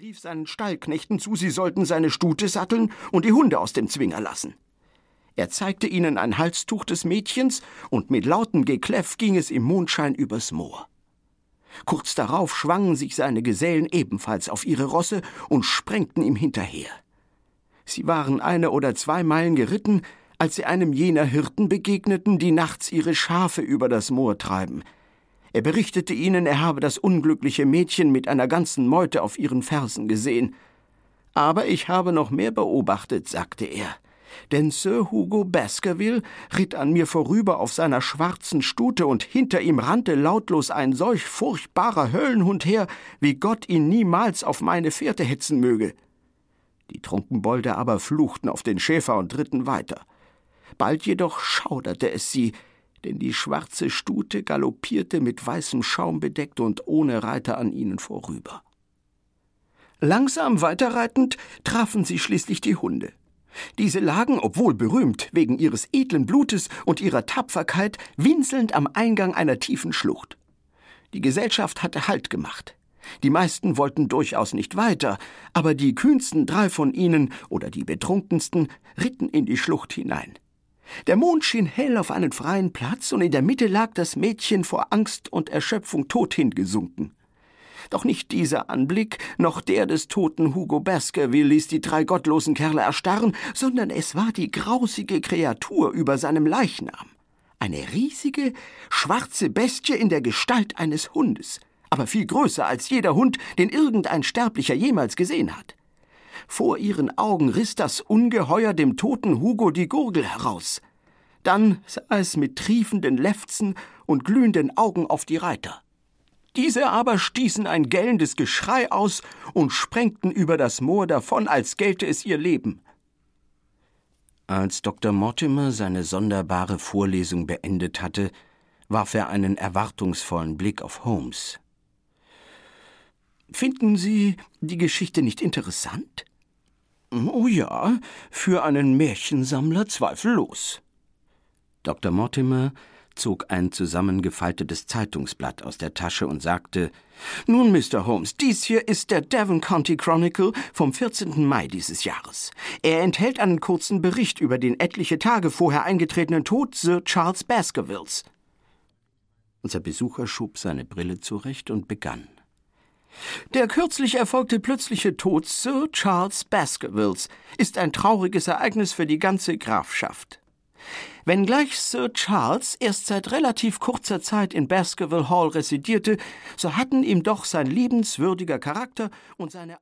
rief seinen Stallknechten zu, sie sollten seine Stute satteln und die Hunde aus dem Zwinger lassen. Er zeigte ihnen ein Halstuch des Mädchens, und mit lautem Gekläff ging es im Mondschein übers Moor. Kurz darauf schwangen sich seine Gesellen ebenfalls auf ihre Rosse und sprengten ihm hinterher. Sie waren eine oder zwei Meilen geritten, als sie einem jener Hirten begegneten, die nachts ihre Schafe über das Moor treiben. Er berichtete ihnen, er habe das unglückliche Mädchen mit einer ganzen Meute auf ihren Fersen gesehen. Aber ich habe noch mehr beobachtet, sagte er. Denn Sir Hugo Baskerville ritt an mir vorüber auf seiner schwarzen Stute und hinter ihm rannte lautlos ein solch furchtbarer Höllenhund her, wie Gott ihn niemals auf meine Fährte hetzen möge. Die Trunkenbolde aber fluchten auf den Schäfer und ritten weiter. Bald jedoch schauderte es sie, denn die schwarze Stute galoppierte mit weißem Schaum bedeckt und ohne Reiter an ihnen vorüber. Langsam weiterreitend trafen sie schließlich die Hunde. Diese lagen, obwohl berühmt wegen ihres edlen Blutes und ihrer Tapferkeit, winselnd am Eingang einer tiefen Schlucht. Die Gesellschaft hatte Halt gemacht. Die meisten wollten durchaus nicht weiter, aber die kühnsten drei von ihnen oder die betrunkensten ritten in die Schlucht hinein. Der Mond schien hell auf einen freien Platz, und in der Mitte lag das Mädchen vor Angst und Erschöpfung tot hingesunken. Doch nicht dieser Anblick, noch der des toten Hugo Baskerville ließ die drei gottlosen Kerle erstarren, sondern es war die grausige Kreatur über seinem Leichnam. Eine riesige, schwarze Bestie in der Gestalt eines Hundes, aber viel größer als jeder Hund, den irgendein Sterblicher jemals gesehen hat. Vor ihren Augen riss das Ungeheuer dem toten Hugo die Gurgel heraus. Dann sah es mit triefenden Lefzen und glühenden Augen auf die Reiter. Diese aber stießen ein gellendes Geschrei aus und sprengten über das Moor davon, als gelte es ihr Leben. Als Dr. Mortimer seine sonderbare Vorlesung beendet hatte, warf er einen erwartungsvollen Blick auf Holmes. Finden Sie die Geschichte nicht interessant? Oh ja, für einen Märchensammler zweifellos. Dr. Mortimer zog ein zusammengefaltetes Zeitungsblatt aus der Tasche und sagte Nun, Mr. Holmes, dies hier ist der Devon County Chronicle vom 14. Mai dieses Jahres. Er enthält einen kurzen Bericht über den etliche Tage vorher eingetretenen Tod Sir Charles Baskervilles. Unser Besucher schob seine Brille zurecht und begann. Der kürzlich erfolgte plötzliche Tod Sir Charles Baskervilles ist ein trauriges Ereignis für die ganze Grafschaft. Wenngleich Sir Charles erst seit relativ kurzer Zeit in Baskerville Hall residierte, so hatten ihm doch sein liebenswürdiger Charakter und seine